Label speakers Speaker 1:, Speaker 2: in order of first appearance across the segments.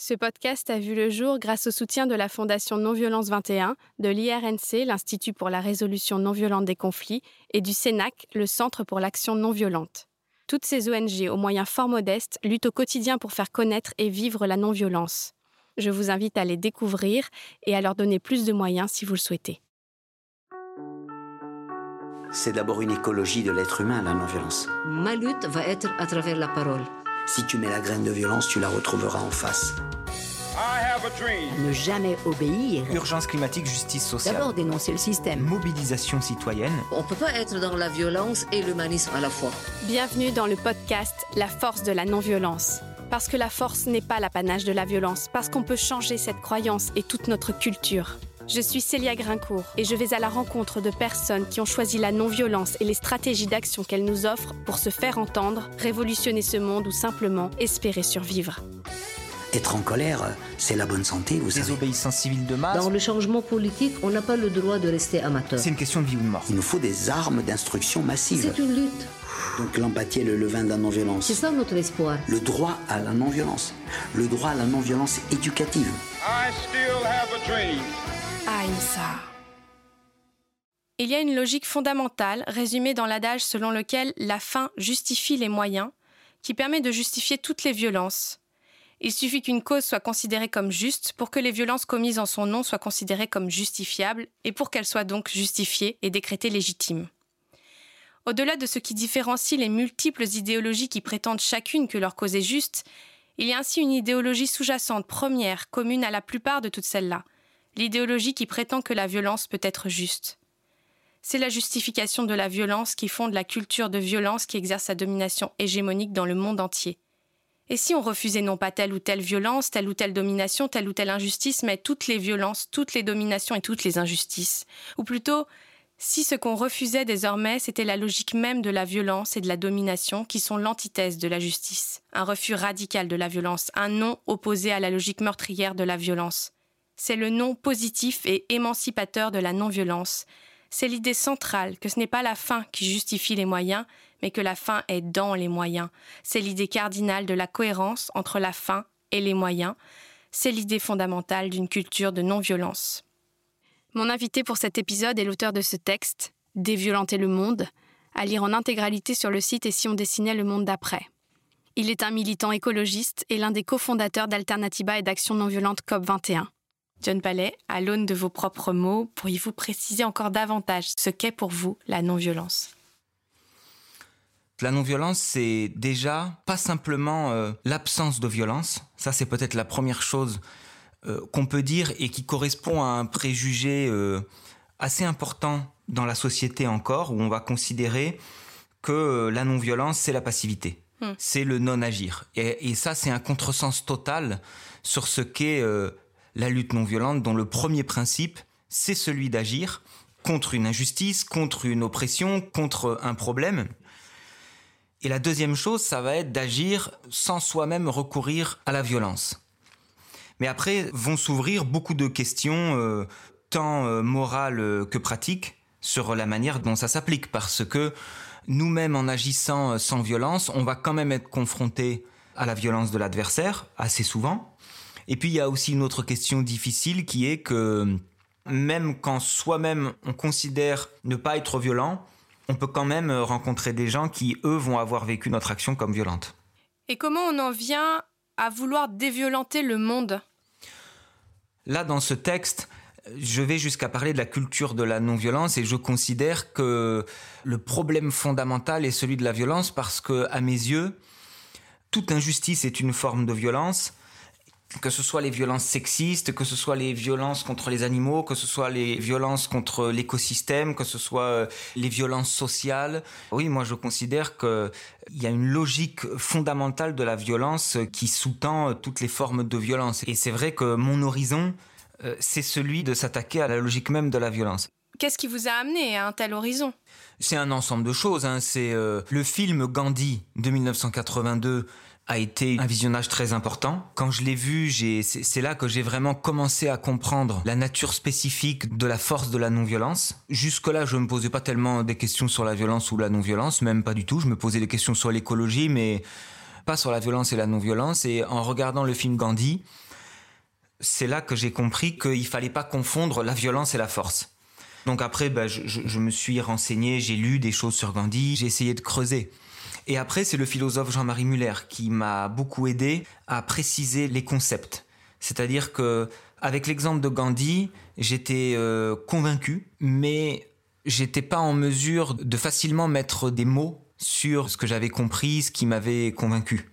Speaker 1: Ce podcast a vu le jour grâce au soutien de la Fondation Non-Violence 21, de l'IRNC, l'Institut pour la résolution non violente des conflits, et du CENAC, le Centre pour l'action non violente. Toutes ces ONG, aux moyens fort modestes, luttent au quotidien pour faire connaître et vivre la non-violence. Je vous invite à les découvrir et à leur donner plus de moyens si vous le souhaitez.
Speaker 2: C'est d'abord une écologie de l'être humain, la non-violence.
Speaker 3: Ma lutte va être à travers la parole.
Speaker 2: Si tu mets la graine de violence, tu la retrouveras en face.
Speaker 4: Ne jamais obéir.
Speaker 5: Urgence climatique, justice sociale.
Speaker 4: D'abord dénoncer le système.
Speaker 5: Mobilisation citoyenne.
Speaker 3: On ne peut pas être dans la violence et l'humanisme à la fois.
Speaker 1: Bienvenue dans le podcast La force de la non-violence. Parce que la force n'est pas l'apanage de la violence, parce qu'on peut changer cette croyance et toute notre culture. Je suis Célia Grincourt et je vais à la rencontre de personnes qui ont choisi la non-violence et les stratégies d'action qu'elle nous offre pour se faire entendre, révolutionner ce monde ou simplement espérer survivre.
Speaker 2: Être en colère, c'est la bonne santé, vous savez.
Speaker 5: Désobéissance civile de masse.
Speaker 3: Dans le changement politique, on n'a pas le droit de rester amateur.
Speaker 5: C'est une question de vie ou de mort.
Speaker 2: Il nous faut des armes d'instruction massive.
Speaker 3: C'est une lutte.
Speaker 2: Donc l'empathie est le levain de la non-violence.
Speaker 3: C'est ça notre espoir.
Speaker 2: Le droit à la non-violence. Le droit à la non-violence éducative.
Speaker 6: I still have a dream.
Speaker 1: Il y a une logique fondamentale résumée dans l'adage selon lequel la fin justifie les moyens, qui permet de justifier toutes les violences. Il suffit qu'une cause soit considérée comme juste pour que les violences commises en son nom soient considérées comme justifiables et pour qu'elles soient donc justifiées et décrétées légitimes. Au-delà de ce qui différencie les multiples idéologies qui prétendent chacune que leur cause est juste, il y a ainsi une idéologie sous-jacente première, commune à la plupart de toutes celles-là, l'idéologie qui prétend que la violence peut être juste. C'est la justification de la violence qui fonde la culture de violence qui exerce sa domination hégémonique dans le monde entier. Et si on refusait non pas telle ou telle violence, telle ou telle domination, telle ou telle injustice, mais toutes les violences, toutes les dominations et toutes les injustices? Ou plutôt, si ce qu'on refusait désormais, c'était la logique même de la violence et de la domination qui sont l'antithèse de la justice, un refus radical de la violence, un non opposé à la logique meurtrière de la violence c'est le nom positif et émancipateur de la non-violence. C'est l'idée centrale que ce n'est pas la fin qui justifie les moyens, mais que la fin est dans les moyens. C'est l'idée cardinale de la cohérence entre la fin et les moyens. C'est l'idée fondamentale d'une culture de non-violence. Mon invité pour cet épisode est l'auteur de ce texte, Déviolenter le monde, à lire en intégralité sur le site et si on dessinait le monde d'après. Il est un militant écologiste et l'un des cofondateurs d'Alternativa et d'Action non violente COP21. John Palais, à l'aune de vos propres mots, pourriez-vous préciser encore davantage ce qu'est pour vous la non-violence?
Speaker 5: La non-violence, c'est déjà pas simplement euh, l'absence de violence. Ça, c'est peut-être la première chose euh, qu'on peut dire et qui correspond à un préjugé euh, assez important dans la société encore, où on va considérer que la non-violence, c'est la passivité. Hmm. C'est le non-agir. Et, et, ça, c'est un contresens total sur ce qu'est la lutte non violente dont le premier principe, c'est celui d'agir contre une injustice, contre une oppression, contre un problème. Et la deuxième chose, ça va être d'agir sans soi-même recourir à la violence. Mais après vont s'ouvrir beaucoup de questions, euh, tant euh, morales que pratiques, sur la manière dont ça s'applique, parce que nous-mêmes, en agissant euh, sans violence, on va quand même être confrontés à la violence de l'adversaire, assez souvent. Et puis il y a aussi une autre question difficile qui est que même quand soi-même on considère ne pas être violent, on peut quand même rencontrer des gens qui, eux, vont avoir vécu notre action comme violente.
Speaker 1: Et comment on en vient à vouloir déviolenter le monde?
Speaker 5: Là, dans ce texte, je vais jusqu'à parler de la culture de la non-violence et je considère que le problème fondamental est celui de la violence parce que, à mes yeux, toute injustice est une forme de violence que ce soit les violences sexistes, que ce soit les violences contre les animaux, que ce soit les violences contre l'écosystème, que ce soit euh, les violences sociales. Oui, moi je considère qu'il y a une logique fondamentale de la violence qui sous-tend toutes les formes de violence. Et c'est vrai que mon horizon, euh, c'est celui de s'attaquer à la logique même de la violence.
Speaker 1: Qu'est-ce qui vous a amené à un tel horizon?
Speaker 5: C'est un ensemble de choses. Hein. C'est euh, le film Gandhi de 1982 a été un visionnage très important. Quand je l'ai vu, c'est là que j'ai vraiment commencé à comprendre la nature spécifique de la force de la non-violence. Jusque-là, je me posais pas tellement des questions sur la violence ou la non-violence, même pas du tout. Je me posais des questions sur l'écologie, mais pas sur la violence et la non-violence. Et en regardant le film Gandhi, c'est là que j'ai compris qu'il fallait pas confondre la violence et la force. Donc après, bah, je, je, me suis renseigné, j'ai lu des choses sur Gandhi, j'ai essayé de creuser. Et après, c'est le philosophe Jean-Marie Muller qui m'a beaucoup aidé à préciser les concepts. C'est-à-dire que, avec l'exemple de Gandhi, j'étais euh, convaincu, mais j'étais pas en mesure de facilement mettre des mots sur ce que j'avais compris, ce qui m'avait convaincu.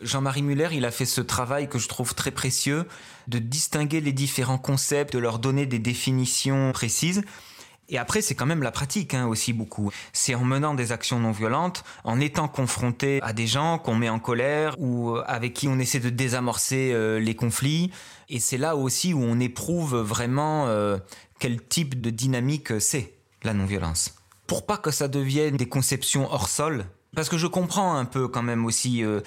Speaker 5: Jean-Marie Muller, il a fait ce travail que je trouve très précieux de distinguer les différents concepts, de leur donner des définitions précises. Et après, c'est quand même la pratique hein, aussi beaucoup. C'est en menant des actions non violentes, en étant confronté à des gens qu'on met en colère ou avec qui on essaie de désamorcer euh, les conflits. Et c'est là aussi où on éprouve vraiment euh, quel type de dynamique c'est la non-violence. Pour pas que ça devienne des conceptions hors sol, parce que je comprends un peu quand même aussi euh,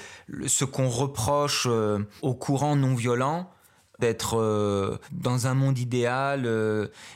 Speaker 5: ce qu'on reproche euh, au courant non violent d'être euh, dans un monde idéal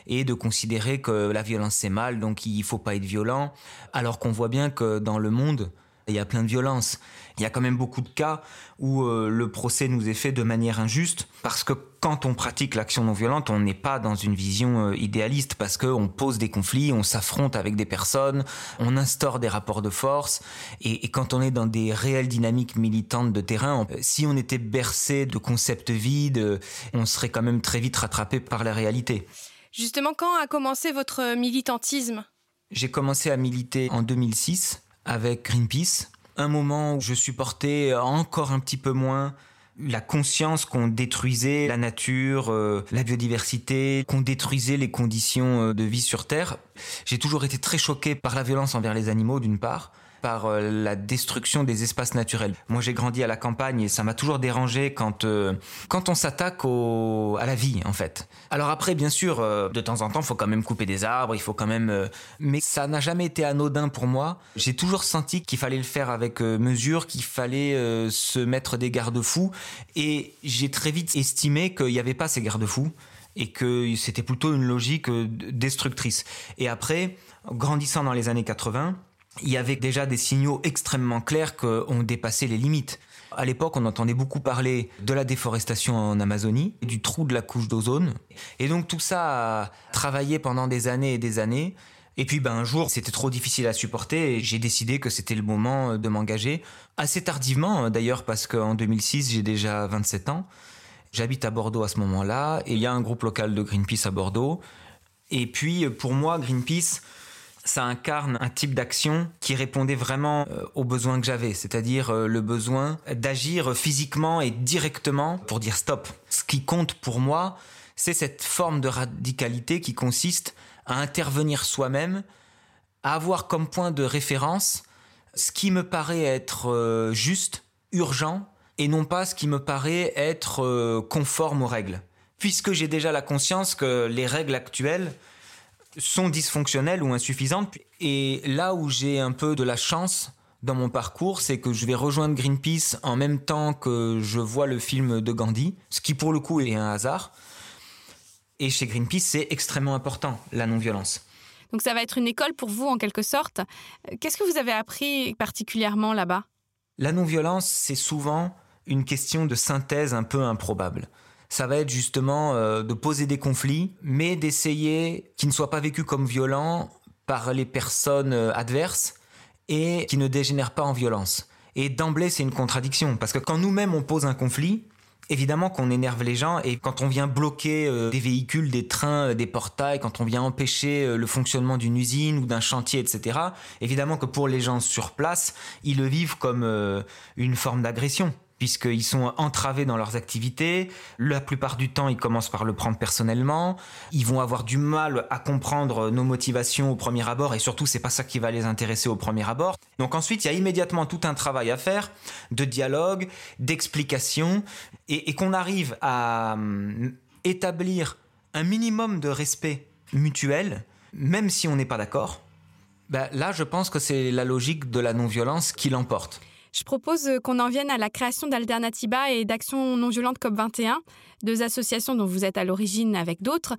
Speaker 5: et de considérer que la violence c'est mal, donc il faut pas être violent, alors qu'on voit bien que dans le monde, il y a plein de violences. Il y a quand même beaucoup de cas où euh, le procès nous est fait de manière injuste, parce que quand on pratique l'action non violente, on n'est pas dans une vision euh, idéaliste, parce qu'on pose des conflits, on s'affronte avec des personnes, on instaure des rapports de force, et, quand on est dans des réelles dynamiques militantes de terrain, si on était bercé de concepts vides, on serait quand même très vite rattrapé par la réalité.
Speaker 1: Justement, quand a commencé votre militantisme?
Speaker 5: J'ai commencé à militer en 2006 avec Greenpeace. Un moment où je supportais encore un petit peu moins la conscience qu'on détruisait la nature, euh, la biodiversité, qu'on détruisait les conditions euh, de vie sur Terre. J'ai toujours été très choqué par la violence envers les animaux, d'une part, par euh, la destruction des espaces naturels. Moi, j'ai grandi à la campagne et ça m'a toujours dérangé quand euh, quand on s'attaque à la vie, en fait. Alors après, bien sûr, euh, de temps en temps, il faut quand même couper des arbres, il faut quand même. mais ça n'a jamais été anodin pour moi. J'ai toujours senti qu'il fallait le faire avec mesure, qu'il fallait se mettre des garde-fous, et j'ai très vite estimé qu'il n'y avait pas ces garde-fous et que c'était plutôt une logique destructrice. Et après, grandissant dans les années 80, il y avait déjà des signaux extrêmement clairs qu'on dépassait les limites. À l'époque, on entendait beaucoup parler de la déforestation en Amazonie, du trou de la couche d'ozone. Et donc tout ça a travaillé pendant des années et des années. Et puis ben, un jour, c'était trop difficile à supporter et j'ai décidé que c'était le moment de m'engager. Assez tardivement d'ailleurs, parce qu'en 2006, j'ai déjà 27 ans. J'habite à Bordeaux à ce moment-là et il y a un groupe local de Greenpeace à Bordeaux. Et puis pour moi, Greenpeace, ça incarne un type d'action qui répondait vraiment euh, aux besoins que j'avais, c'est-à-dire euh, le besoin d'agir physiquement et directement pour dire stop. Ce qui compte pour moi, c'est cette forme de radicalité qui consiste à intervenir soi-même, à avoir comme point de référence ce qui me paraît être euh, juste, urgent, et non pas ce qui me paraît être conforme aux règles. Puisque j'ai déjà la conscience que les règles actuelles sont dysfonctionnelles ou insuffisantes. Et là où j'ai un peu de la chance dans mon parcours, c'est que je vais rejoindre Greenpeace en même temps que je vois le film de Gandhi, ce qui pour le coup est un hasard. Et chez Greenpeace, c'est extrêmement important, la non-violence.
Speaker 1: Donc ça va être une école pour vous en quelque sorte. Qu'est-ce que vous avez appris particulièrement là-bas?
Speaker 5: La non-violence, c'est souvent une question de synthèse un peu improbable ça va être justement euh, de poser des conflits, mais d'essayer qu'ils ne soient pas vécus comme violents par les personnes euh, adverses et qui ne dégénèrent pas en violence. Et d'emblée, c'est une contradiction, parce que quand nous-mêmes on pose un conflit, évidemment qu'on énerve les gens, et quand on vient bloquer euh, des véhicules, des trains, des portails, quand on vient empêcher le fonctionnement d'une usine ou d'un chantier, etc., évidemment que pour les gens sur place, ils le vivent comme une forme d'agression puisqu'ils sont entravés dans leurs activités. La plupart du temps, ils commencent par le prendre personnellement. Ils vont avoir du mal à comprendre nos motivations au premier abord, et surtout, c'est pas ça qui va les intéresser au premier abord. Donc ensuite, il y a immédiatement tout un travail à faire de dialogue, d'explication, et, qu'on arrive à hum, établir un minimum de respect mutuel, même si on n'est pas d'accord. Ben, là, je pense que c'est la logique de la non-violence qui l'emporte.
Speaker 1: Je propose euh, qu'on en vienne à la création d'Alternativa et d'Action non violente COP21, deux associations dont vous êtes à l'origine avec d'autres.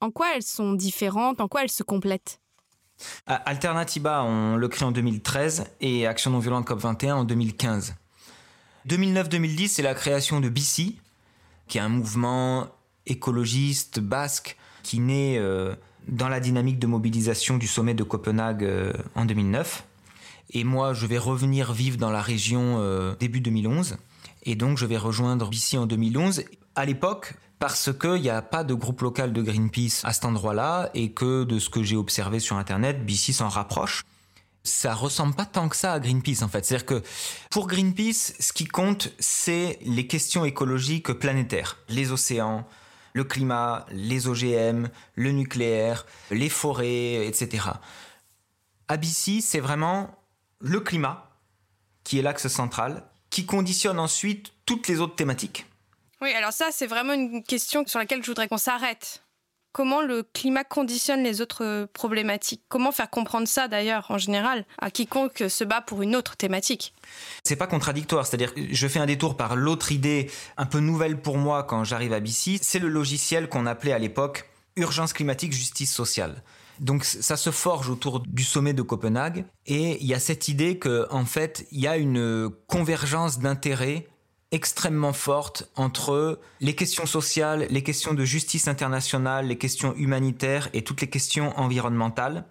Speaker 1: En quoi elles sont différentes? En quoi elles se complètent?
Speaker 5: Alternativa, on le crée en 2013 et Action non violente COP21 en 2015. 2009-2010, c'est la création de BC, qui est un mouvement écologiste basque qui naît euh, dans la dynamique de mobilisation du sommet de Copenhague euh, en 2009. Et moi, je vais revenir vivre dans la région euh, début 2011. Et donc, je vais rejoindre BC en 2011. À l'époque, parce qu'il n'y a pas de groupe local de Greenpeace à cet endroit-là et que de ce que j'ai observé sur Internet, BC s'en rapproche. Ça ressemble pas tant que ça à Greenpeace en fait. C'est-à-dire que pour Greenpeace, ce qui compte, c'est les questions écologiques planétaires. Les océans, le climat, les OGM, le nucléaire, les forêts, etc. À BC, c'est vraiment le climat qui est l'axe central, qui conditionne ensuite toutes les autres thématiques.
Speaker 1: Oui, alors ça, c'est vraiment une question sur laquelle je voudrais qu'on s'arrête. Comment le climat conditionne les autres problématiques? Comment faire comprendre ça d'ailleurs en général à quiconque se bat pour une autre thématique?
Speaker 5: C'est pas contradictoire, c'est-à-dire je fais un détour par l'autre idée un peu nouvelle pour moi quand j'arrive à BC, c'est le logiciel qu'on appelait à l'époque urgence climatique justice sociale. Donc ça se forge autour du sommet de Copenhague et il y a cette idée que en fait, il y a une convergence d'intérêts extrêmement forte entre les questions sociales, les questions de justice internationale, les questions humanitaires et toutes les questions environnementales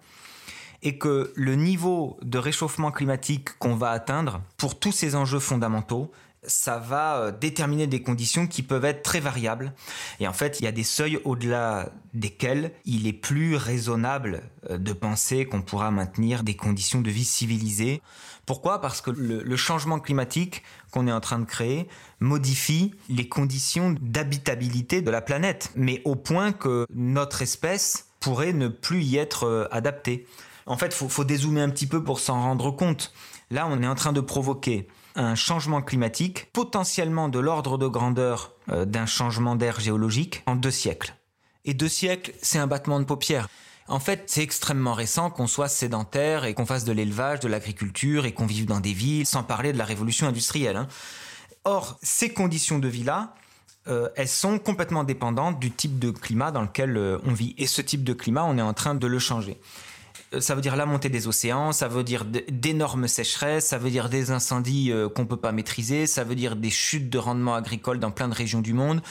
Speaker 5: et que le niveau de réchauffement climatique qu'on va atteindre pour tous ces enjeux fondamentaux, ça va euh, déterminer des conditions qui peuvent être très variables. Et en fait, il y a des seuils au-delà desquels il est plus raisonnable euh, de penser qu'on pourra maintenir des conditions de vie civilisées. Pourquoi? Parce que le, changement climatique qu'on est en train de créer modifie les conditions d'habitabilité de la planète, mais au point que notre espèce pourrait ne plus y être euh, adaptée. En fait, il faut, faut dézoomer un petit peu pour s'en rendre compte. Là, on est en train de provoquer un changement climatique potentiellement de l'ordre de grandeur euh, d'un changement d'air géologique en deux siècles. Et deux siècles, c'est un battement de paupières. En fait, c'est extrêmement récent qu'on soit sédentaire et qu'on fasse de l'élevage, de l'agriculture et qu'on vive dans des villes, sans parler de la révolution industrielle. Hein. Or, ces conditions de vie-là, euh, elles sont complètement dépendantes du type de climat dans lequel euh, on vit. Et ce type de climat, on est en train de le changer ça veut dire la montée des océans, ça veut dire d'énormes sécheresses, ça veut dire des incendies euh, qu'on peut pas maîtriser, ça veut dire des chutes de rendement agricole dans plein de régions du monde,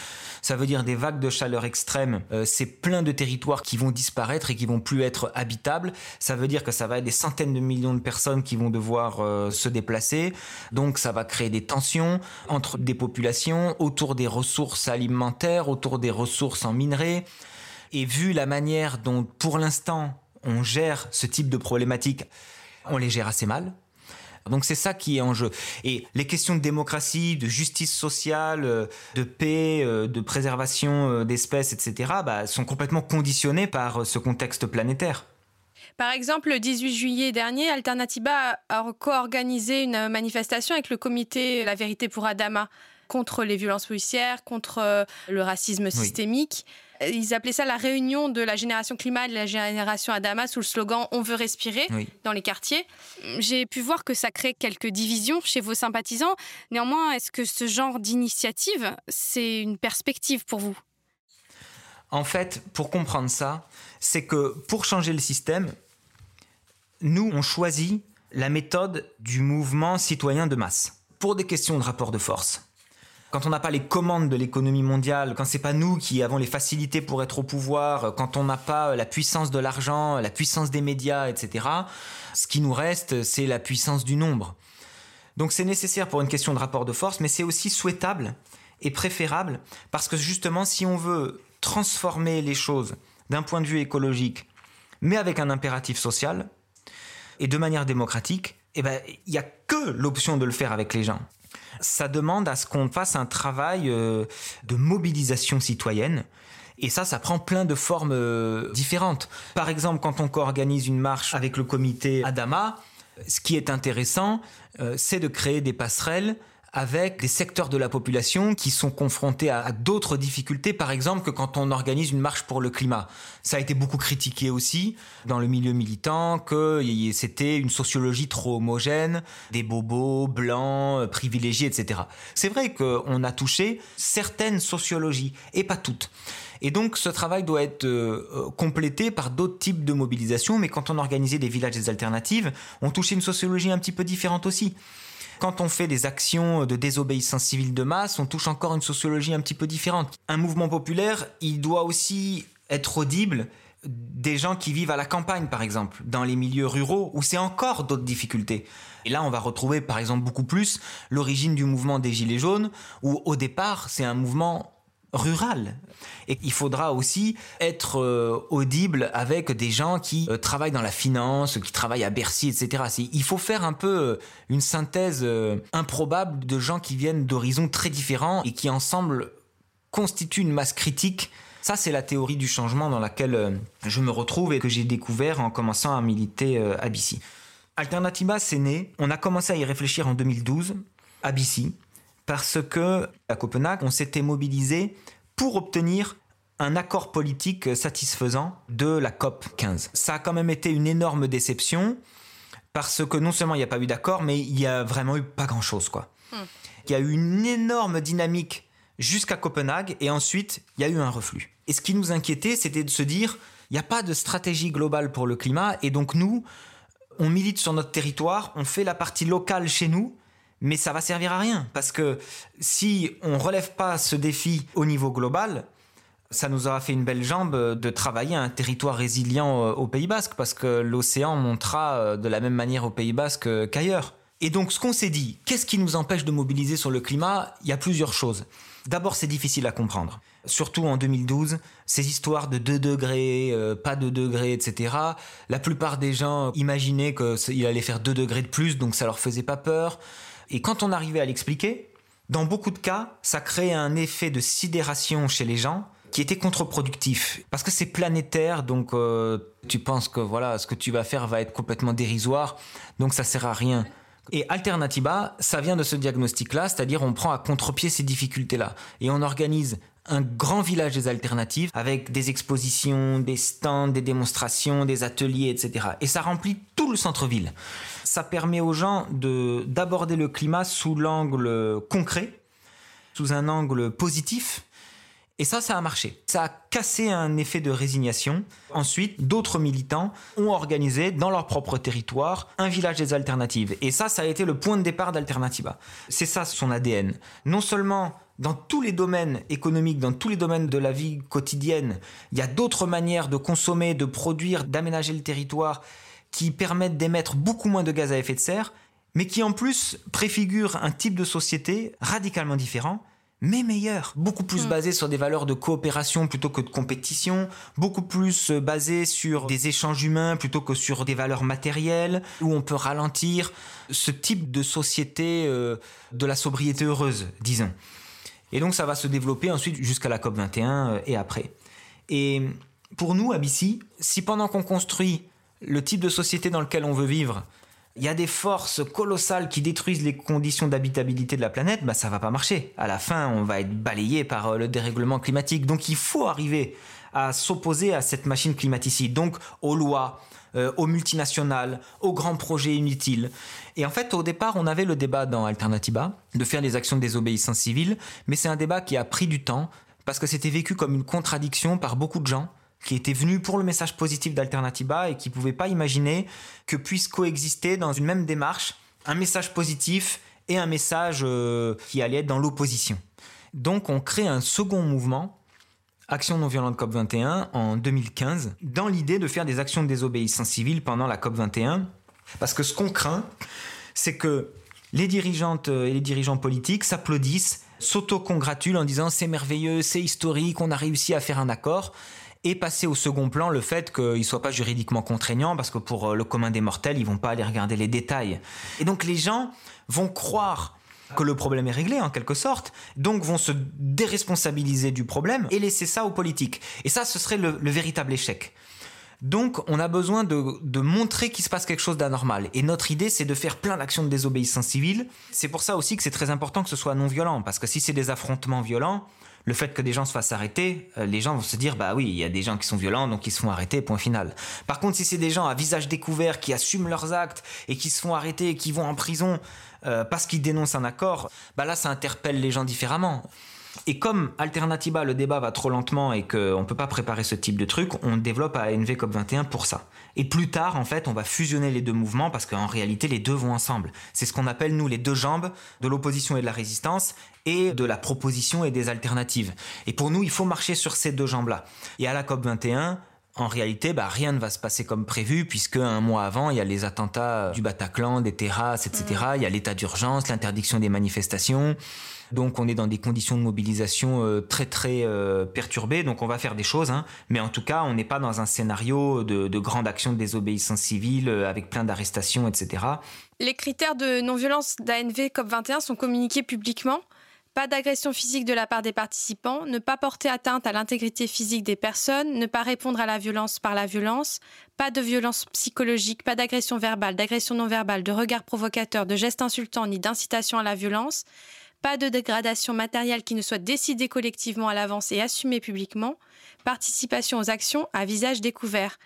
Speaker 5: ça veut dire des vagues de chaleur extrêmes. Euh, c'est plein de territoires qui vont disparaître et qui vont plus être habitables. Ça veut dire que ça va être des centaines de millions de personnes qui vont devoir euh, se déplacer. Donc ça va créer des tensions entre des populations autour des ressources alimentaires, autour des ressources en minerais. Et vu la manière dont, pour l'instant, on gère ce type de problématiques, on les gère assez mal. Donc c'est ça qui est en jeu. Et les questions de démocratie, de justice sociale, euh, de paix, euh, de préservation euh, d'espèces, etc., bah, sont complètement conditionnées par ce contexte planétaire.
Speaker 1: Par exemple, le 18 juillet dernier, Alternativa a co-organisé une manifestation avec le comité La Vérité pour Adama contre les violences policières, contre le racisme systémique. Ils appelaient ça la réunion de la génération climat et de la génération Adama sous le slogan On veut respirer dans les quartiers. J'ai pu voir que ça crée quelques divisions chez vos sympathisants. Néanmoins, est-ce que ce genre d'initiative, c'est une perspective pour vous?
Speaker 5: En fait, pour comprendre ça, c'est que pour changer le système, nous, on choisit la méthode du mouvement citoyen de masse pour des questions de rapport de force quand on n'a pas les commandes de l'économie mondiale, quand c'est pas nous qui avons les facilités pour être au pouvoir, quand on n'a pas la puissance de l'argent, la puissance des médias, etc., ce qui nous reste, c'est la puissance du nombre. Donc c'est nécessaire pour une question de rapport de force, mais c'est aussi souhaitable et préférable parce que justement, si on veut transformer les choses d'un point de vue écologique, mais avec un impératif social et de manière démocratique, eh ben, il n'y a que l'option de le faire avec les gens ça demande à ce qu'on fasse un travail euh, de mobilisation citoyenne. Et ça, ça prend plein de formes euh, différentes. Par exemple, quand on organise une marche avec le comité Adama, ce qui est intéressant, euh, c'est de créer des passerelles avec des secteurs de la population qui sont confrontés à, d'autres difficultés, par exemple que quand on organise une marche pour le climat. Ça a été beaucoup critiqué aussi dans le milieu militant que c'était une sociologie trop homogène, des bobos blancs, euh, privilégiés, etc. C'est vrai qu'on a touché certaines sociologies et pas toutes. Et donc ce travail doit être euh, euh, complété par d'autres types de mobilisation, mais quand on organisait des villages des alternatives, on touchait une sociologie un petit peu différente aussi. Quand on fait des actions de désobéissance civile de masse, on touche encore une sociologie un petit peu différente. Un mouvement populaire, il doit aussi être audible des gens qui vivent à la campagne, par exemple, dans les milieux ruraux, où c'est encore d'autres difficultés. Et là, on va retrouver, par exemple, beaucoup plus l'origine du mouvement des Gilets jaunes, où au départ, c'est un mouvement rural. Et il faudra aussi être euh, audible avec des gens qui euh, travaillent dans la finance, qui travaillent à Bercy, etc. Il faut faire un peu euh, une synthèse improbable de gens qui viennent d'horizons très différents et qui ensemble constituent une masse critique ça, c'est la théorie du changement dans laquelle je me retrouve et que j'ai découvert en commençant à militer à BC. Alternativa, c'est né. On a commencé à y réfléchir en 2012 à BC parce que à Copenhague, on s'était mobilisé pour obtenir un accord politique satisfaisant de la COP 15. Ça a quand même été une énorme déception parce que non seulement il n'y a pas eu d'accord, mais il y a vraiment eu pas grand chose quoi. Hmm. Il y a eu une énorme dynamique jusqu'à Copenhague et ensuite il y a eu un reflux. Et ce qui nous inquiétait, c'était de se dire il n'y a pas de stratégie globale pour le climat et donc nous, on milite sur notre territoire, on fait la partie locale chez nous, mais ça va servir à rien parce que si on relève pas ce défi au niveau global, ça nous aura fait une belle jambe de travailler un territoire résilient euh, au Pays Basque parce que l'océan montera euh, de la même manière au Pays Basque qu'ailleurs. Et donc ce qu'on s'est dit, qu'est-ce qui nous empêche de mobiliser sur le climat? Il y a plusieurs choses. D'abord, c'est difficile à comprendre. Surtout en 2012, ces histoires de 2 degrés, euh, pas 2 degrés, etc. La plupart des gens imaginaient qu'il allait faire 2 degrés de plus, donc ça leur faisait pas peur. Et quand on arrivait à l'expliquer, dans beaucoup de cas, ça créait un effet de sidération chez les gens qui était contre-productif parce que c'est planétaire donc euh, tu penses que voilà ce que tu vas faire va être complètement dérisoire donc ça sert à rien et Alternativa, ça vient de ce diagnostic-là, c'est-à-dire on prend à contre-pied ces difficultés-là et on organise un grand village des alternatives avec des expositions, des stands, des démonstrations, des ateliers, etc. Et ça remplit tout le centre-ville. Ça permet aux gens de d'aborder le climat sous l'angle concret, sous un angle positif et ça, ça a marché. Ça a cassé un effet de résignation. Ensuite, d'autres militants ont organisé dans leur propre territoire un village des alternatives. Et ça, ça a été le point de départ d'Alternativa. C'est ça son ADN. Non seulement dans tous les domaines économiques, dans tous les domaines de la vie quotidienne, il y a d'autres manières de consommer, de produire, d'aménager le territoire qui permettent d'émettre beaucoup moins de gaz à effet de serre, mais qui en plus préfigurent un type de société radicalement différent mais meilleur, beaucoup plus hmm. basé sur des valeurs de coopération plutôt que de compétition, beaucoup plus euh, basé sur des échanges humains plutôt que sur des valeurs matérielles, où on peut ralentir ce type de société euh, de la sobriété heureuse, disons. Et donc ça va se développer ensuite jusqu'à la COP21 euh, et après. Et pour nous, à BC, si pendant qu'on construit le type de société dans lequel on veut vivre, il y a des forces colossales qui détruisent les conditions d'habitabilité de la planète, bah ça va pas marcher. À la fin, on va être balayé par euh, le dérèglement climatique. Donc il faut arriver à s'opposer à cette machine climaticide, donc aux lois, euh, aux multinationales, aux grands projets inutiles. Et en fait, au départ, on avait le débat dans Alternativa de faire des actions de désobéissance civile, mais c'est un débat qui a pris du temps parce que c'était vécu comme une contradiction par beaucoup de gens qui étaient venus pour le message positif d'Alternativa et qui ne pouvaient pas imaginer que puissent coexister dans une même démarche un message positif et un message euh, qui allait être dans l'opposition. Donc on crée un second mouvement, Action non violente COP21, en 2015, dans l'idée de faire des actions de désobéissance civile pendant la COP21. Parce que ce qu'on craint, c'est que les dirigeantes et les dirigeants politiques s'applaudissent, s'auto-congratulent en disant c'est merveilleux, c'est historique, on a réussi à faire un accord et passer au second plan le fait qu'il soit pas juridiquement contraignant parce que pour euh, le commun des mortels, ils vont pas aller regarder les détails. Et donc les gens vont croire que le problème est réglé en quelque sorte, donc vont se déresponsabiliser du problème et laisser ça aux politiques. Et ça, ce serait le, véritable échec. Donc, on a besoin de, de montrer qu'il se passe quelque chose d'anormal. Et notre idée, c'est de faire plein d'actions de désobéissance civile. C'est pour ça aussi que c'est très important que ce soit non violent, parce que si c'est des affrontements violents, le fait que des gens se fassent arrêter, euh, les gens vont se dire bah oui, il y a des gens qui sont violents donc ils se font arrêter, point final. Par contre, si c'est des gens à visage découvert qui assument leurs actes et qui se font arrêter et qui vont en prison euh, parce qu'ils dénoncent un accord, bah là ça interpelle les gens différemment. Et comme Alternativa, le débat va trop lentement et qu'on ne peut pas préparer ce type de truc, on développe à ANV COP21 pour ça. Et plus tard, en fait, on va fusionner les deux mouvements parce qu'en réalité, les deux vont ensemble. C'est ce qu'on appelle, nous, les deux jambes de l'opposition et de la résistance et de la proposition et des alternatives. Et pour nous, il faut marcher sur ces deux jambes-là. Et à la COP21, en réalité, bah, rien ne va se passer comme prévu, puisque un mois avant, il y a les attentats du Bataclan, des terrasses, etc. Mm. Il y a l'état d'urgence, l'interdiction des manifestations. Donc on est dans des conditions de mobilisation euh, très très euh, perturbées. Donc on va faire des choses, hein. mais en tout cas on n'est pas dans un scénario de, de grande action de désobéissance civile euh, avec plein d'arrestations, etc.
Speaker 1: Les critères de non-violence d'ANV COP21 sont communiqués publiquement. Pas d'agression physique de la part des participants, ne pas porter atteinte à l'intégrité physique des personnes, ne pas répondre à la violence par la violence, pas de violence psychologique, pas d'agression verbale, d'agression non verbale, de regard provocateur, de gestes insultants ni d'incitation à la violence, pas de dégradation matérielle qui ne soit décidée collectivement à l'avance et assumée publiquement, participation aux actions à visage découvert.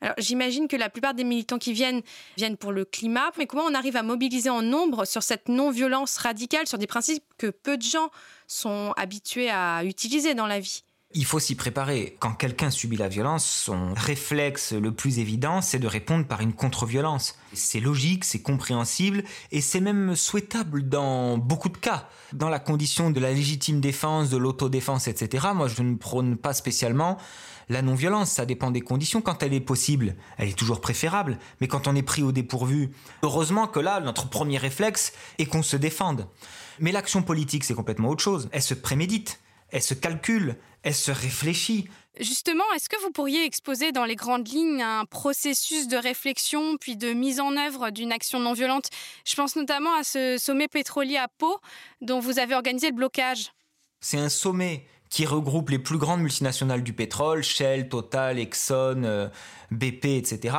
Speaker 1: Alors, j'imagine que la plupart des militants qui viennent viennent pour le climat, mais comment on arrive à mobiliser en nombre sur cette non-violence radicale, sur des principes que peu de gens sont habitués à utiliser dans la vie?
Speaker 5: Il faut s'y préparer. Quand quelqu'un subit la violence, son réflexe le plus évident, c'est de répondre par une contre-violence. C'est logique, c'est compréhensible et c'est même souhaitable dans beaucoup de cas. Dans la condition de la légitime défense, de l'autodéfense, etc., moi je ne prône pas spécialement la non-violence, ça dépend des conditions. Quand elle est possible, elle est toujours préférable. Mais quand on est pris au dépourvu, heureusement que là, notre premier réflexe est qu'on se défende. Mais l'action politique, c'est complètement autre chose. Elle se prémédite, elle se calcule, elle se réfléchit.
Speaker 1: Justement, est-ce que vous pourriez exposer dans les grandes lignes un processus de réflexion puis de mise en œuvre d'une action non violente? Je pense notamment à ce sommet pétrolier à Pau dont vous avez organisé le blocage.
Speaker 5: C'est un sommet qui regroupe les plus grandes multinationales du pétrole, Shell, Total, Exxon, euh, BP, etc.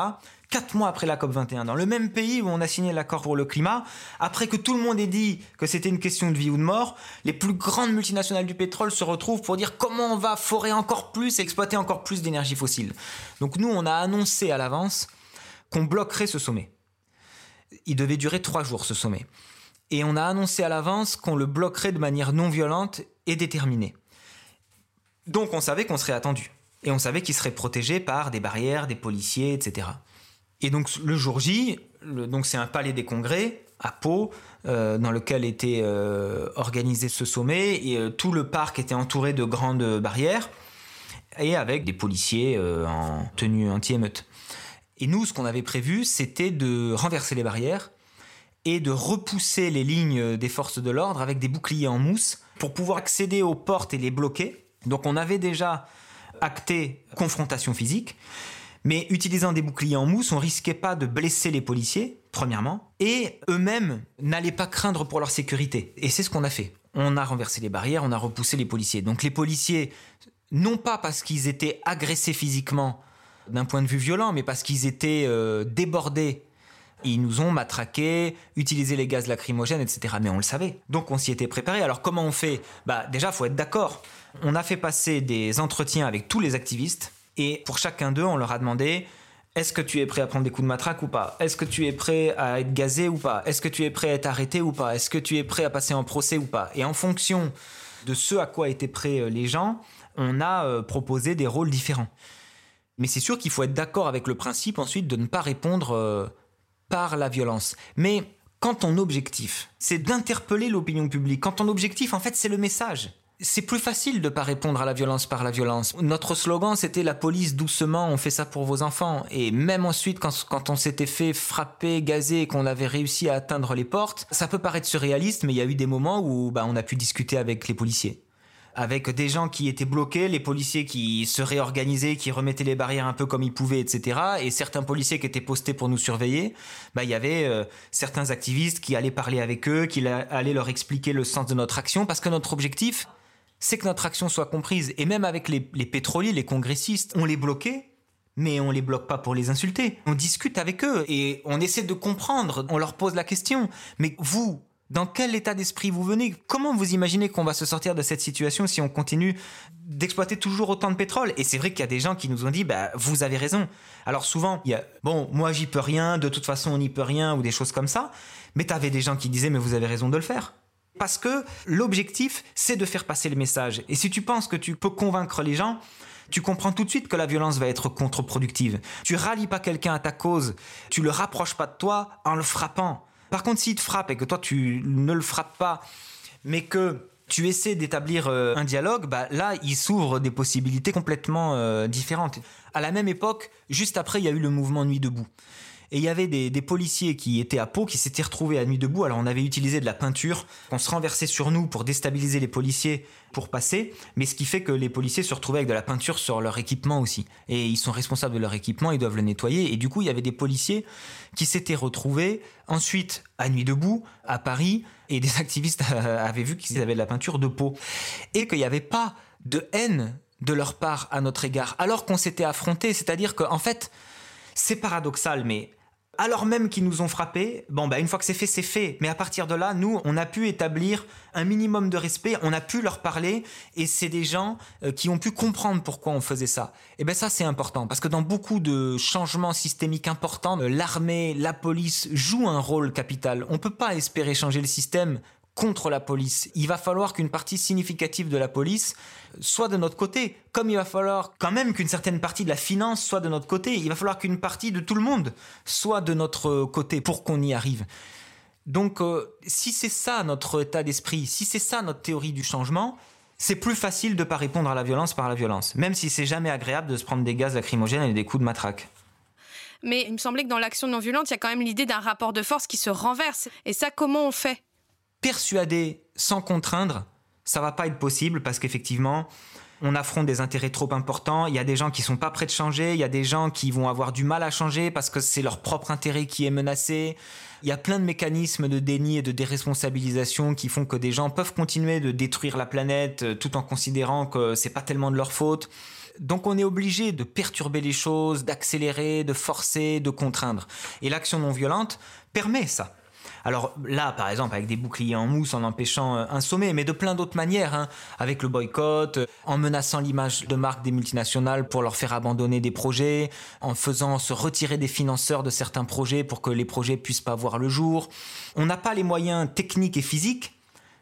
Speaker 5: Quatre mois après la COP21, dans le même pays où on a signé l'accord pour le climat, après que tout le monde ait dit que c'était une question de vie ou de mort, les plus grandes multinationales du pétrole se retrouvent pour dire comment on va forer encore plus et exploiter encore plus d'énergie fossile. Donc nous, on a annoncé à l'avance qu'on bloquerait ce sommet. Il devait durer trois jours, ce sommet. Et on a annoncé à l'avance qu'on le bloquerait de manière non violente et déterminée. Donc on savait qu'on serait attendu. Et on savait qu'il serait protégé par des barrières, des policiers, etc. Et donc le jour J, donc c'est un palais des congrès à Pau, euh, dans lequel était euh, organisé ce sommet, et euh, tout le parc était entouré de grandes barrières, et avec des policiers en tenue anti-émeute. Et nous, ce qu'on avait prévu, c'était de renverser les barrières et de repousser les lignes des forces de l'ordre avec des boucliers en mousse pour pouvoir accéder aux portes et les bloquer donc on avait déjà acté confrontation physique, mais utilisant des boucliers en mousse, on risquait pas de blesser les policiers, premièrement, et eux-mêmes n'allaient pas craindre pour leur sécurité. Et c'est ce qu'on a fait. On a renversé les barrières, on a repoussé les policiers. Donc les policiers, non pas parce qu'ils étaient agressés physiquement d'un point de vue violent, mais parce qu'ils étaient euh, débordés ils nous ont matraqués, utilisé les gaz lacrymogènes, etc. Mais on le savait. Donc on s'y était préparé. Alors comment on fait? Bah déjà, faut être d'accord. On a fait passer des entretiens avec tous les activistes et pour chacun d'eux, on leur a demandé est-ce que tu es prêt à prendre des coups de matraque ou pas? Est-ce que tu es prêt à être gazé ou pas? Est-ce que tu es prêt à être arrêté ou pas? Est-ce que tu es prêt à passer en procès ou pas? Et en fonction de ce à quoi étaient prêts euh, les gens, on a euh, proposé des rôles différents. Mais c'est sûr qu'il faut être d'accord avec le principe ensuite de ne pas répondre euh, par la violence. Mais quand ton objectif, c'est d'interpeller l'opinion publique, quand ton objectif, en fait, c'est le message, c'est plus facile de pas répondre à la violence par la violence. Notre slogan, c'était la police doucement, on fait ça pour vos enfants. Et même ensuite, quand, on s'était fait frapper, gazer et qu'on avait réussi à atteindre les portes, ça peut paraître surréaliste, mais il y a eu des moments où bah, on a pu discuter avec les policiers avec des gens qui étaient bloqués, les policiers qui se réorganisaient, qui remettaient les barrières un peu comme ils pouvaient, etc. Et certains policiers qui étaient postés pour nous surveiller, bah, il y avait euh, certains activistes qui allaient parler avec eux, qui allaient leur expliquer le sens de notre action, parce que notre objectif, c'est que notre action soit comprise. Et même avec les, pétroliers, les congressistes, on les bloquait, mais on les bloque pas pour les insulter. On discute avec eux et on essaie de comprendre, on leur pose la question. Mais vous, dans quel état d'esprit vous venez? Comment vous imaginez qu'on va se sortir de cette situation si on continue d'exploiter toujours autant de pétrole? Et c'est vrai qu'il y a des gens qui nous ont dit, bah, vous avez raison. Alors souvent, il y a, bon, moi j'y peux rien, de toute façon on n'y peut rien, ou des choses comme ça. Mais tu avais des gens qui disaient, mais vous avez raison de le faire. Parce que l'objectif, c'est de faire passer le message. Et si tu penses que tu peux convaincre les gens, tu comprends tout de suite que la violence va être contre-productive. Tu rallies pas quelqu'un à ta cause, tu le rapproches pas de toi en le frappant. Par contre, s'il te frappe et que toi tu ne le frappes pas, mais que tu essaies d'établir euh, un dialogue, bah là, il s'ouvre des possibilités complètement euh, différentes. À la même époque, juste après, il y a eu le mouvement Nuit debout. Et il y avait des, policiers qui étaient à Pau, qui s'étaient retrouvés à nuit debout. Alors on avait utilisé de la peinture, on se renversait sur nous pour déstabiliser les policiers pour passer, mais ce qui fait que les policiers se retrouvaient avec de la peinture sur leur équipement aussi. Et ils sont responsables de leur équipement, ils doivent le nettoyer. Et du coup, il y avait des policiers qui s'étaient retrouvés ensuite à nuit debout à Paris, et des activistes avaient vu qu'ils avaient de la peinture de Pau. Et qu'il n'y avait pas de haine de leur part à notre égard, alors qu'on s'était affrontés. C'est-à-dire qu'en fait, c'est paradoxal, mais alors même qu'ils nous ont frappés, bon, bah, une fois que c'est fait, c'est fait. Mais à partir de là, nous, on a pu établir un minimum de respect, on a pu leur parler, et c'est des gens euh, qui ont pu comprendre pourquoi on faisait ça. Et ben ça, c'est important, parce que dans beaucoup de changements systémiques importants, euh, l'armée, la police jouent un rôle capital. On peut pas espérer changer le système contre la police. Il va falloir qu'une partie significative de la police soit de notre côté, comme il va falloir quand même qu'une certaine partie de la finance soit de notre côté. Il va falloir qu'une partie de tout le monde soit de notre côté pour qu'on y arrive. Donc euh, si c'est ça notre état d'esprit, si c'est ça notre théorie du changement, c'est plus facile de pas répondre à la violence par la violence, même si c'est jamais agréable de se prendre des gaz lacrymogènes et des coups de matraque.
Speaker 1: Mais il me semblait que dans l'action non violente, il y a quand même l'idée d'un rapport de force qui se renverse. Et ça, comment on fait?
Speaker 5: Persuader sans contraindre, ça va pas être possible parce qu'effectivement, on affronte des intérêts trop importants. Il y a des gens qui sont pas prêts de changer. Il y a des gens qui vont avoir du mal à changer parce que c'est leur propre intérêt qui est menacé. Il y a plein de mécanismes de déni et de déresponsabilisation qui font que des gens peuvent continuer de détruire la planète euh, tout en considérant que c'est pas tellement de leur faute. Donc on est obligé de perturber les choses, d'accélérer, de forcer, de contraindre. Et l'action non violente permet ça. Alors là, par exemple, avec des boucliers en mousse en empêchant euh, un sommet, mais de plein d'autres manières, hein, avec le boycott, euh, en menaçant l'image de marque des multinationales pour leur faire abandonner des projets, en faisant se retirer des financeurs de certains projets pour que les projets puissent pas voir le jour. On n'a pas les moyens techniques et physiques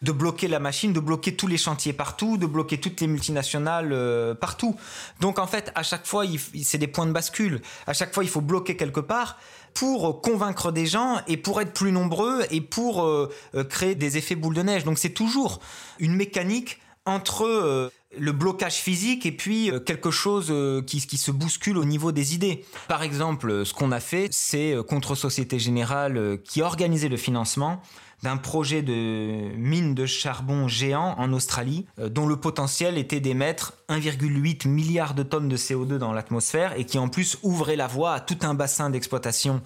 Speaker 5: de bloquer la machine, de bloquer tous les chantiers partout, de bloquer toutes les multinationales euh, partout. Donc en fait, à chaque fois, c'est des points de bascule. À chaque fois, il faut bloquer quelque part pour convaincre des gens et pour être plus nombreux et pour euh, euh, créer des effets boule de neige. Donc c'est toujours une mécanique entre euh, le blocage physique et puis quelque chose qui, qui, se bouscule au niveau des idées. Par exemple, ce qu'on a fait, c'est contre Société Générale qui a organisé le financement d'un projet de mine de charbon géant en Australie, euh, dont le potentiel était d'émettre 1,8 milliard de tonnes de CO2 dans l'atmosphère et qui en plus ouvrait la voie à tout un bassin d'exploitation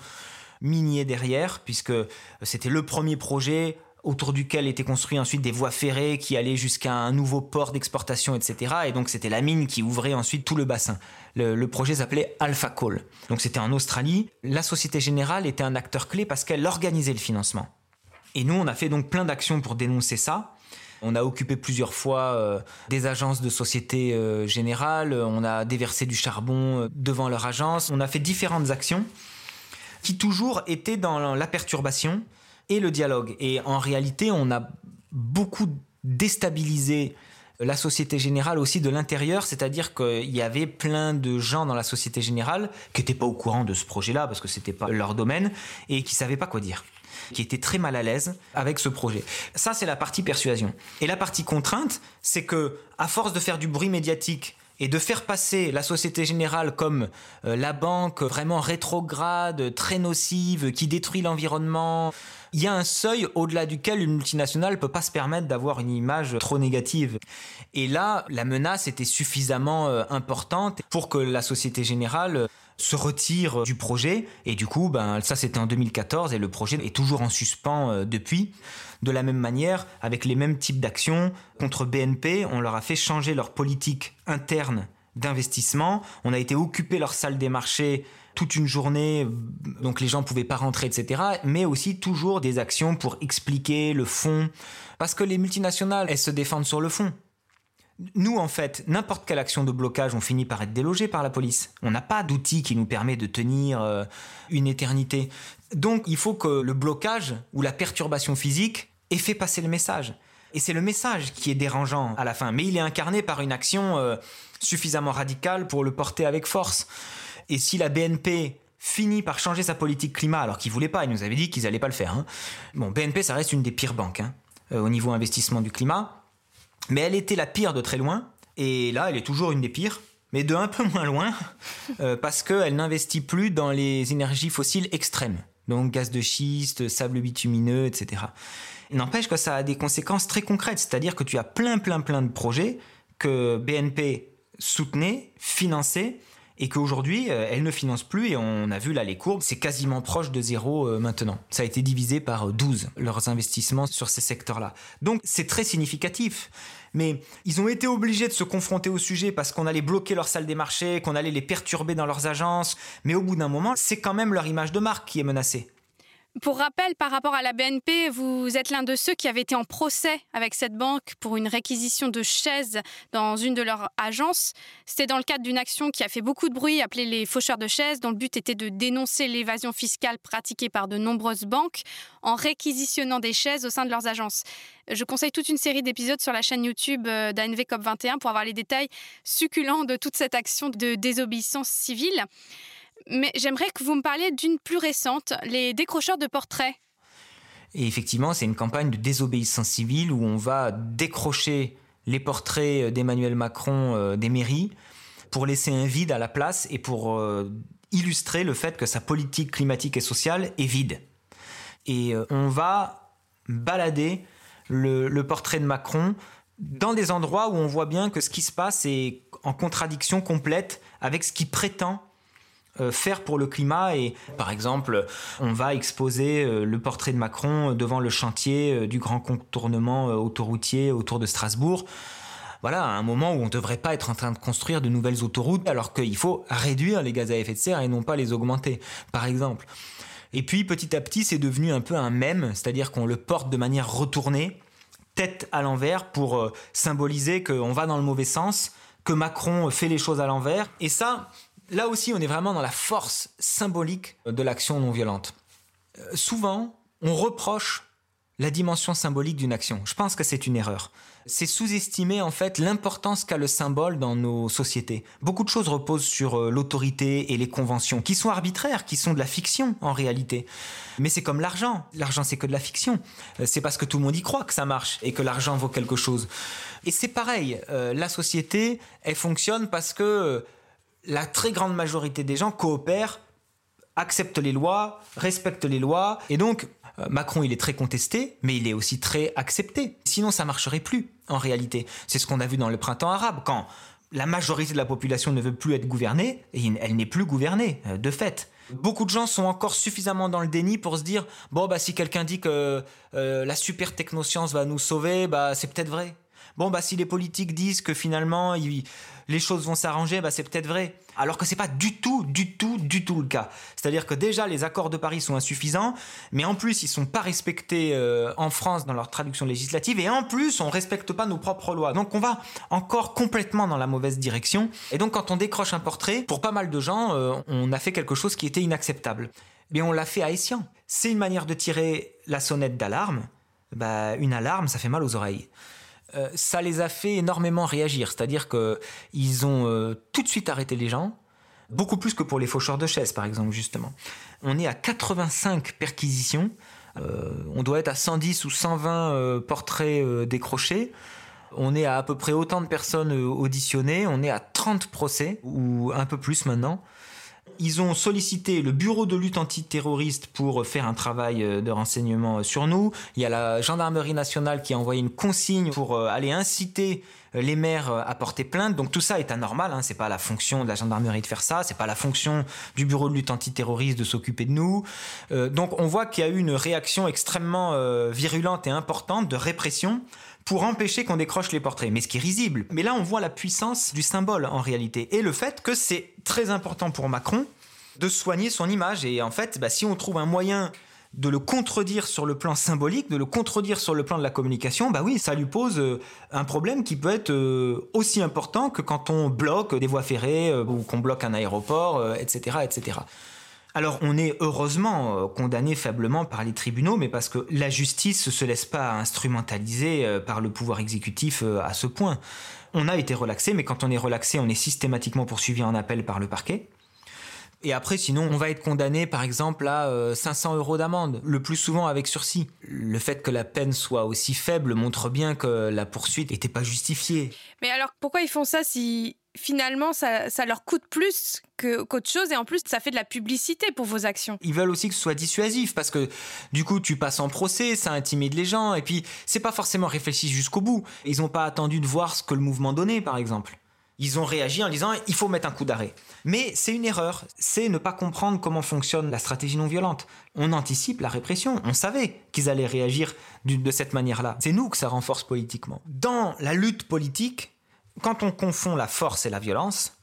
Speaker 5: minier derrière, puisque c'était le premier projet autour duquel étaient construits ensuite des voies ferrées qui allaient jusqu'à un nouveau port d'exportation, etc. Et donc c'était la mine qui ouvrait ensuite tout le bassin. Le, le projet s'appelait Alpha Coal. Donc c'était en Australie. La Société Générale était un acteur clé parce qu'elle organisait le financement. Et nous, on a fait donc plein d'actions pour dénoncer ça. On a occupé plusieurs fois euh, des agences de Société euh, Générale, on a déversé du charbon euh, devant leur agence, on a fait différentes actions qui toujours étaient dans la perturbation et le dialogue. Et en réalité, on a beaucoup déstabilisé la Société Générale aussi de l'intérieur, c'est-à-dire qu'il y avait plein de gens dans la Société Générale qui n'étaient pas au courant de ce projet-là parce que c'était pas leur domaine et qui savaient pas quoi dire qui était très mal à l'aise avec ce projet. Ça, c'est la partie persuasion. Et la partie contrainte, c'est que, à force de faire du bruit médiatique, et de faire passer la Société Générale comme euh, la banque vraiment rétrograde, très nocive, qui détruit l'environnement. Il y a un seuil au-delà duquel une multinationale ne peut pas se permettre d'avoir une image trop négative. Et là, la menace était suffisamment euh, importante pour que la Société Générale se retire du projet. Et du coup, ben, ça c'était en 2014 et le projet est toujours en suspens euh, depuis. De la même manière, avec les mêmes types d'actions, contre BNP, on leur a fait changer leur politique interne d'investissement. On a été occuper leur salle des marchés toute une journée, donc les gens pouvaient pas rentrer, etc. Mais aussi toujours des actions pour expliquer le fond. Parce que les multinationales, elles se défendent sur le fond. Nous, en fait, n'importe quelle action de blocage, on finit par être délogé par la police. On n'a pas d'outil qui nous permet de tenir euh, une éternité. Donc, il faut que le blocage ou la perturbation physique et fait passer le message. Et c'est le message qui est dérangeant à la fin, mais il est incarné par une action euh, suffisamment radicale pour le porter avec force. Et si la BNP finit par changer sa politique climat alors qu'ils voulaient pas, ils nous avaient dit qu'ils n'allaient pas le faire. Hein. Bon, BNP, ça reste une des pires banques hein, euh, au niveau investissement du climat, mais elle était la pire de très loin, et là, elle est toujours une des pires mais de un peu moins loin, euh, parce qu'elle n'investit plus dans les énergies fossiles extrêmes, donc gaz de schiste, sable bitumineux, etc. N'empêche que ça a des conséquences très concrètes, c'est-à-dire que tu as plein, plein, plein de projets que BNP soutenait, finançait, et qu'aujourd'hui, euh, elle ne finance plus, et on a vu là les courbes, c'est quasiment proche de zéro euh, maintenant. Ça a été divisé par 12, leurs investissements sur ces secteurs-là. Donc c'est très significatif. Mais ils ont été obligés de se confronter au sujet parce qu'on allait bloquer leur salle des marchés, qu'on allait les perturber dans leurs agences. Mais au bout d'un moment, c'est quand même leur image de marque qui est menacée.
Speaker 1: Pour rappel, par rapport à la BNP, vous êtes l'un de ceux qui avait été en procès avec cette banque pour une réquisition de chaises dans une de leurs agences. C'était dans le cadre d'une action qui a fait beaucoup de bruit, appelée les faucheurs de chaises, dont le but était de dénoncer l'évasion fiscale pratiquée par de nombreuses banques en réquisitionnant des chaises au sein de leurs agences. Je conseille toute une série d'épisodes sur la chaîne YouTube euh, d'ANV COP21 pour avoir les détails succulents de toute cette action de désobéissance civile. Mais j'aimerais que vous me parliez d'une plus récente, les décrocheurs de portraits.
Speaker 5: Et effectivement, c'est une campagne de désobéissance civile où on va décrocher les portraits d'Emmanuel Macron euh, des mairies pour laisser un vide à la place et pour euh, illustrer le fait que sa politique climatique et sociale est vide. Et euh, on va balader le portrait de Macron dans des endroits où on voit bien que ce qui se passe est en contradiction complète avec ce qu'il prétend euh, faire pour le climat et par exemple on va exposer euh, le portrait de Macron devant le chantier euh, du grand contournement autoroutier autour de Strasbourg voilà, à un moment où on ne devrait pas être en train de construire de nouvelles autoroutes, alors qu'il faut réduire les gaz à effet de serre et non pas les augmenter, par exemple. Et puis, petit à petit, c'est devenu un peu un mème, c'est-à-dire qu'on le porte de manière retournée, tête à l'envers, pour symboliser qu'on va dans le mauvais sens, que Macron fait les choses à l'envers. Et ça, là aussi, on est vraiment dans la force symbolique de l'action non violente. Euh, souvent, on reproche la dimension symbolique d'une action. Je pense que c'est une erreur. C'est sous-estimer en fait l'importance qu'a le symbole dans nos sociétés. Beaucoup de choses reposent sur euh, l'autorité et les conventions, qui sont arbitraires, qui sont de la fiction en réalité. Mais c'est comme l'argent. L'argent, c'est que de la fiction. Euh, c'est parce que tout le monde y croit que ça marche et que l'argent vaut quelque chose. Et c'est pareil. la société, elle fonctionne parce que la très grande majorité des gens coopèrent, acceptent les lois, respectent les lois, et donc euh, Macron, il est très contesté, mais il est aussi très accepté. Sinon, ça marcherait plus, en réalité. C'est ce qu'on a vu dans le printemps arabe, quand la majorité de la population ne veut plus être gouvernée, et elle n'est plus gouvernée, euh, de fait. Beaucoup de gens sont encore suffisamment dans le déni pour se dire bon bah si quelqu'un dit que euh, la super technoscience va nous sauver, bah c'est peut-être vrai bon bah si les politiques disent que finalement les choses vont s'arranger, bah c'est peut-être vrai. Alors que c'est pas du tout, du tout, du tout le cas. C'est-à-dire que déjà les accords de Paris sont insuffisants, mais en plus ils sont pas respectés euh, en France dans leur traduction législative, et en plus on respecte pas nos propres lois. Donc on va encore complètement dans la mauvaise direction. Et donc quand on décroche un portrait, pour pas mal de gens, euh, on a fait quelque chose qui était inacceptable. Mais on l'a fait à Essian. C'est une manière de tirer la sonnette d'alarme. Bah, une alarme, ça fait mal aux oreilles. Euh, ça les a fait énormément réagir. C'est-à-dire qu'ils ont euh, tout de suite arrêté les gens, beaucoup plus que pour les faucheurs de chaises, par exemple, justement. On est à 85 perquisitions. Euh, on doit être à 110 ou 120 portraits décrochés. On est à à peu près autant de personnes auditionnées. On est à 30 procès, ou un peu plus maintenant ils ont sollicité le bureau de lutte antiterroriste pour faire un travail euh, de renseignement sur nous. Il y a la gendarmerie nationale qui a envoyé une consigne pour euh, aller inciter euh, les maires à porter plainte. Donc tout ça est anormal. Hein. C'est pas la fonction de la gendarmerie de faire ça. C'est pas la fonction du bureau de lutte antiterroriste de s'occuper de nous. donc on voit qu'il y a eu une réaction extrêmement virulente et importante de répression pour empêcher qu'on décroche les portraits. Mais ce qui est risible. Mais là, on voit la puissance du symbole en réalité. Et le fait que c'est très important pour Macron de soigner son image. Et en fait, bah, si on trouve un moyen de le contredire sur le plan symbolique, de le contredire sur le plan de la communication, bah oui, ça lui pose euh, un problème qui peut être euh, aussi important que quand on bloque des voies ferrées euh, ou qu'on bloque un aéroport, etc., etc. Alors on est heureusement euh, condamné faiblement par les tribunaux, mais parce que la justice ne se laisse pas instrumentaliser euh, par le pouvoir exécutif euh, à ce point. On a été relaxé, mais quand on est relaxé, on est systématiquement poursuivi en appel par le parquet. Et après, sinon, on va être condamné, par exemple, à 500 euros d'amende, le plus souvent avec sursis. Le fait que la peine soit aussi faible montre bien que la poursuite n'était pas justifiée.
Speaker 1: Mais alors, pourquoi ils font ça si finalement, ça, leur coûte plus qu'autre chose et en plus, ça fait de la publicité pour vos actions.
Speaker 5: Ils veulent aussi que ce soit dissuasif parce que du coup, tu passes en procès, ça intimide les gens et puis c'est pas forcément réfléchi jusqu'au bout. Ils n'ont pas attendu de voir ce que le mouvement donnait, par exemple. Ils ont réagi en disant il faut mettre un coup d'arrêt. Mais c'est une erreur, c'est ne pas comprendre comment fonctionne la stratégie non violente. On anticipe la répression, on savait qu'ils allaient réagir de cette manière-là. C'est nous que ça renforce politiquement. Dans la lutte politique, quand on confond la force et la violence,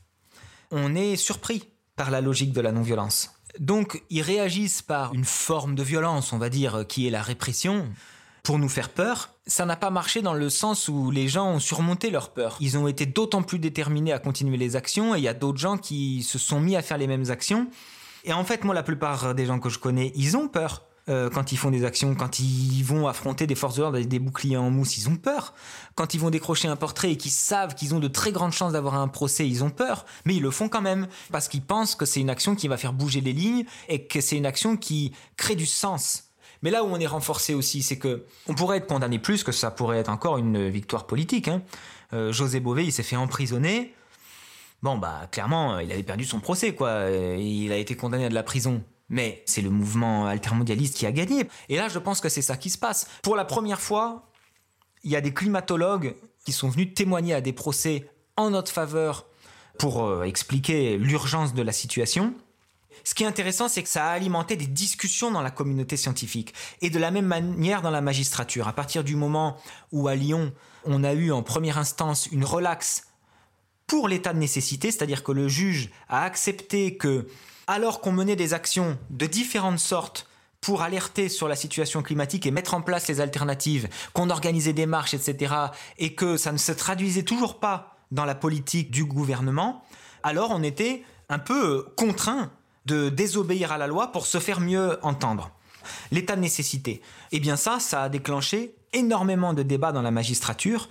Speaker 5: on est surpris par la logique de la non-violence. Donc ils réagissent par une forme de violence, on va dire, qui est la répression, pour nous faire peur. Ça n'a pas marché dans le sens où les gens ont surmonté leur peur. Ils ont été d'autant plus déterminés à continuer les actions et il y a d'autres gens qui se sont mis à faire les mêmes actions. Et en fait, moi, la plupart des gens que je connais, ils ont peur. Euh, quand ils font des actions, quand ils vont affronter des forces de l'ordre avec des boucliers en mousse, ils ont peur. Quand ils vont décrocher un portrait et qu'ils savent qu'ils ont de très grandes chances d'avoir un procès, ils ont peur. Mais ils le font quand même parce qu'ils pensent que c'est une action qui va faire bouger les lignes et que c'est une action qui crée du sens. Mais là où on est renforcé aussi, c'est que on pourrait être condamné plus que ça pourrait être encore une victoire politique. Hein. Euh, José Bové, il s'est fait emprisonner. Bon, bah, clairement, il avait perdu son procès, quoi. Il a été condamné à de la prison. Mais c'est le mouvement altermondialiste qui a gagné. Et là, je pense que c'est ça qui se passe. Pour la première fois, il y a des climatologues qui sont venus témoigner à des procès en notre faveur pour euh, expliquer l'urgence de la situation. Ce qui est intéressant, c'est que ça a alimenté des discussions dans la communauté scientifique et de la même manière dans la magistrature. À partir du moment où à Lyon, on a eu en première instance une relaxe pour l'état de nécessité, c'est-à-dire que le juge a accepté que alors qu'on menait des actions de différentes sortes pour alerter sur la situation climatique et mettre en place les alternatives, qu'on organisait des marches, etc., et que ça ne se traduisait toujours pas dans la politique du gouvernement, alors on était un peu contraint de désobéir à la loi pour se faire mieux entendre. L'état de nécessité. Eh bien ça, ça a déclenché énormément de débats dans la magistrature.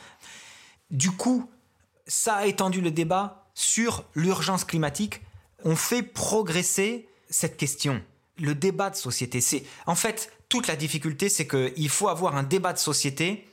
Speaker 5: Du coup, ça a étendu le débat sur l'urgence climatique on fait progresser cette question. Le débat de société, c'est en fait toute la difficulté, c'est qu'il faut avoir un débat de société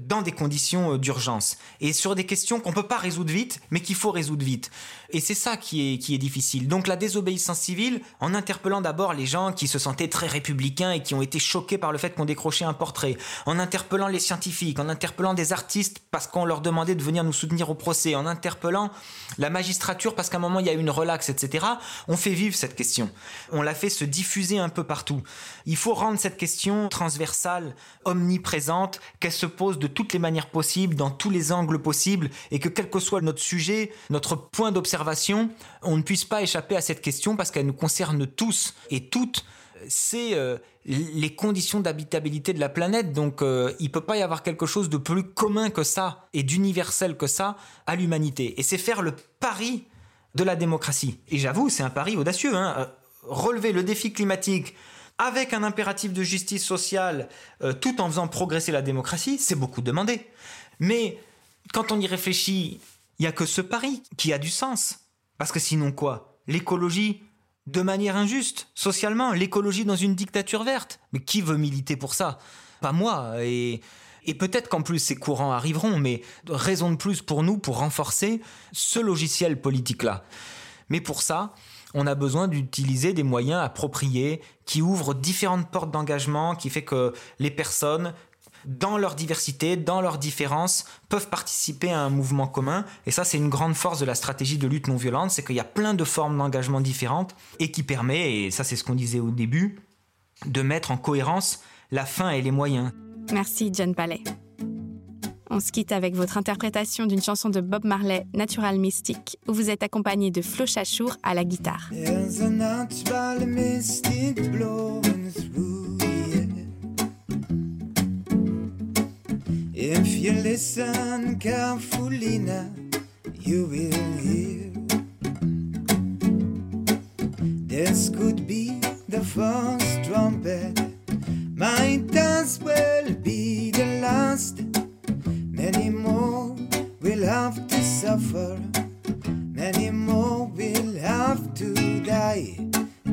Speaker 5: dans des conditions euh, d'urgence et sur des questions qu'on ne peut pas résoudre vite, mais qu'il faut résoudre vite. Et c'est ça qui est, difficile. Donc la désobéissance civile, en interpellant d'abord les gens qui se sentaient très républicains et qui ont été choqués par le fait qu'on décrochait un portrait, en interpellant les scientifiques, en interpellant des artistes parce qu'on leur demandait de venir nous soutenir au procès, en interpellant la magistrature parce qu'à un moment il y a eu une relaxe, etc., on fait vivre cette question. On la fait se diffuser un peu partout. Il faut rendre cette question transversale, omniprésente, qu'elle se pose de toutes les manières possibles, dans tous les angles possibles, et que quel que soit notre sujet, notre point d'observation, on ne puisse pas échapper à cette question parce qu'elle nous concerne tous et toutes. C'est euh, les conditions d'habitabilité de la planète, donc euh, il peut pas y avoir quelque chose de plus commun que ça et d'universel que ça à l'humanité. Et c'est faire le pari de la démocratie. Et j'avoue, c'est un pari audacieux. Hein. Euh, relever le défi climatique, avec un impératif de justice sociale, tout en faisant progresser la démocratie, c'est beaucoup demandé. Mais quand on y réfléchit, il n'y a que ce pari qui a du sens. Parce que sinon quoi? L'écologie, de manière injuste, socialement, l'écologie dans une dictature verte. Mais qui veut militer pour ça? Pas moi. Et, peut-être qu'en plus ces courants arriveront, mais raison de plus pour nous pour renforcer ce logiciel politique-là. Mais pour ça, on a besoin d'utiliser des moyens appropriés qui ouvrent différentes portes d'engagement, qui fait que les personnes dans leur diversité, dans leurs différences, peuvent participer à un mouvement commun. Et ça, c'est une grande force de la stratégie de lutte non violente, c'est qu'il y a plein de formes d'engagement différentes et qui permet, et ça c'est ce qu'on disait au début, de mettre en cohérence la fin et les moyens.
Speaker 1: Merci John Palais. On se quitte avec votre interprétation d'une chanson de Bob Marley, Natural Mystic, où vous êtes accompagné de Flo Chachour à la guitare. If you listen carefully now, you will hear.
Speaker 5: This could be the first trumpet, might as well be the last. Many more will have to suffer, many more will have to die.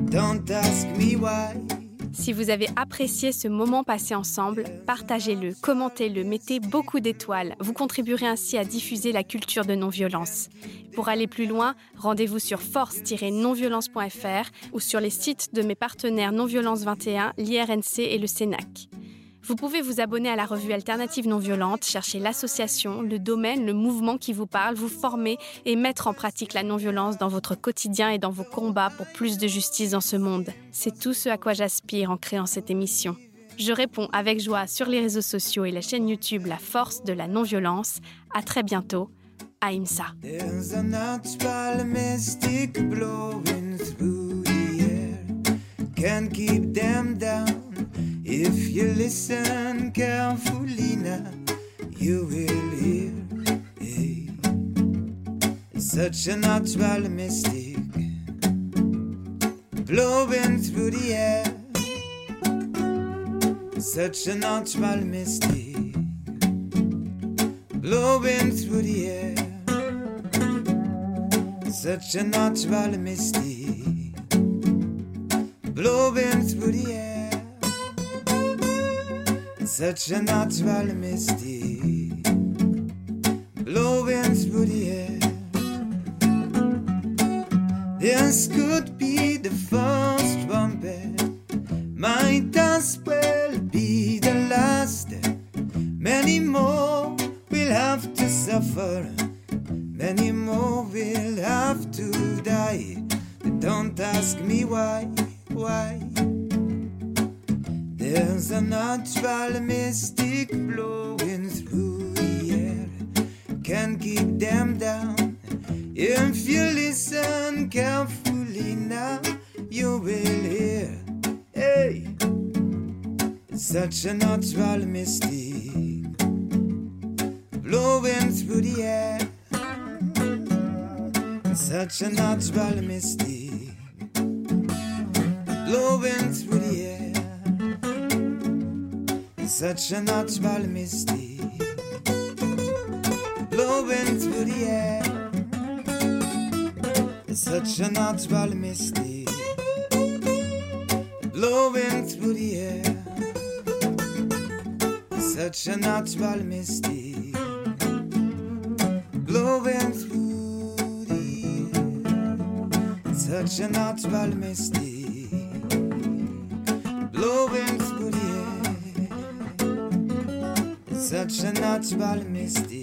Speaker 5: Don't ask me why.
Speaker 1: Si vous avez apprécié ce moment passé ensemble, partagez-le, commentez-le, mettez beaucoup d'étoiles. Vous contribuerez ainsi à diffuser la culture de non-violence. Pour aller plus loin, rendez-vous sur force-nonviolence.fr ou sur les sites de mes partenaires Non-Violence 21, l'IRNC et le CENAC. Vous pouvez vous abonner à la revue Alternative Non Violente, chercher l'association, le domaine, le mouvement qui vous parle, vous former et mettre en pratique la non-violence dans votre quotidien et dans vos combats pour plus de justice dans ce monde. C'est tout ce à quoi j'aspire en créant cette émission. Je réponds avec joie sur les réseaux sociaux et la chaîne YouTube La Force de la Non-Violence. À très bientôt. Aïmsa.
Speaker 5: If you listen carefully now, you will hear hey, such a natural mystic blowing through the air. Such a natural mystic blowing through the air. Such a natural mystic blowing through the air such a natural mystic blowing through the air. This could be the first mystic blowing through the air. Such a natural mystic blowing through the air such a natural mystic blowing through the air. Such a natural mystic blowing through the air. Such a natural mystic blowing through the air. Such a natural mystic blowing through the air. Such a natural mystic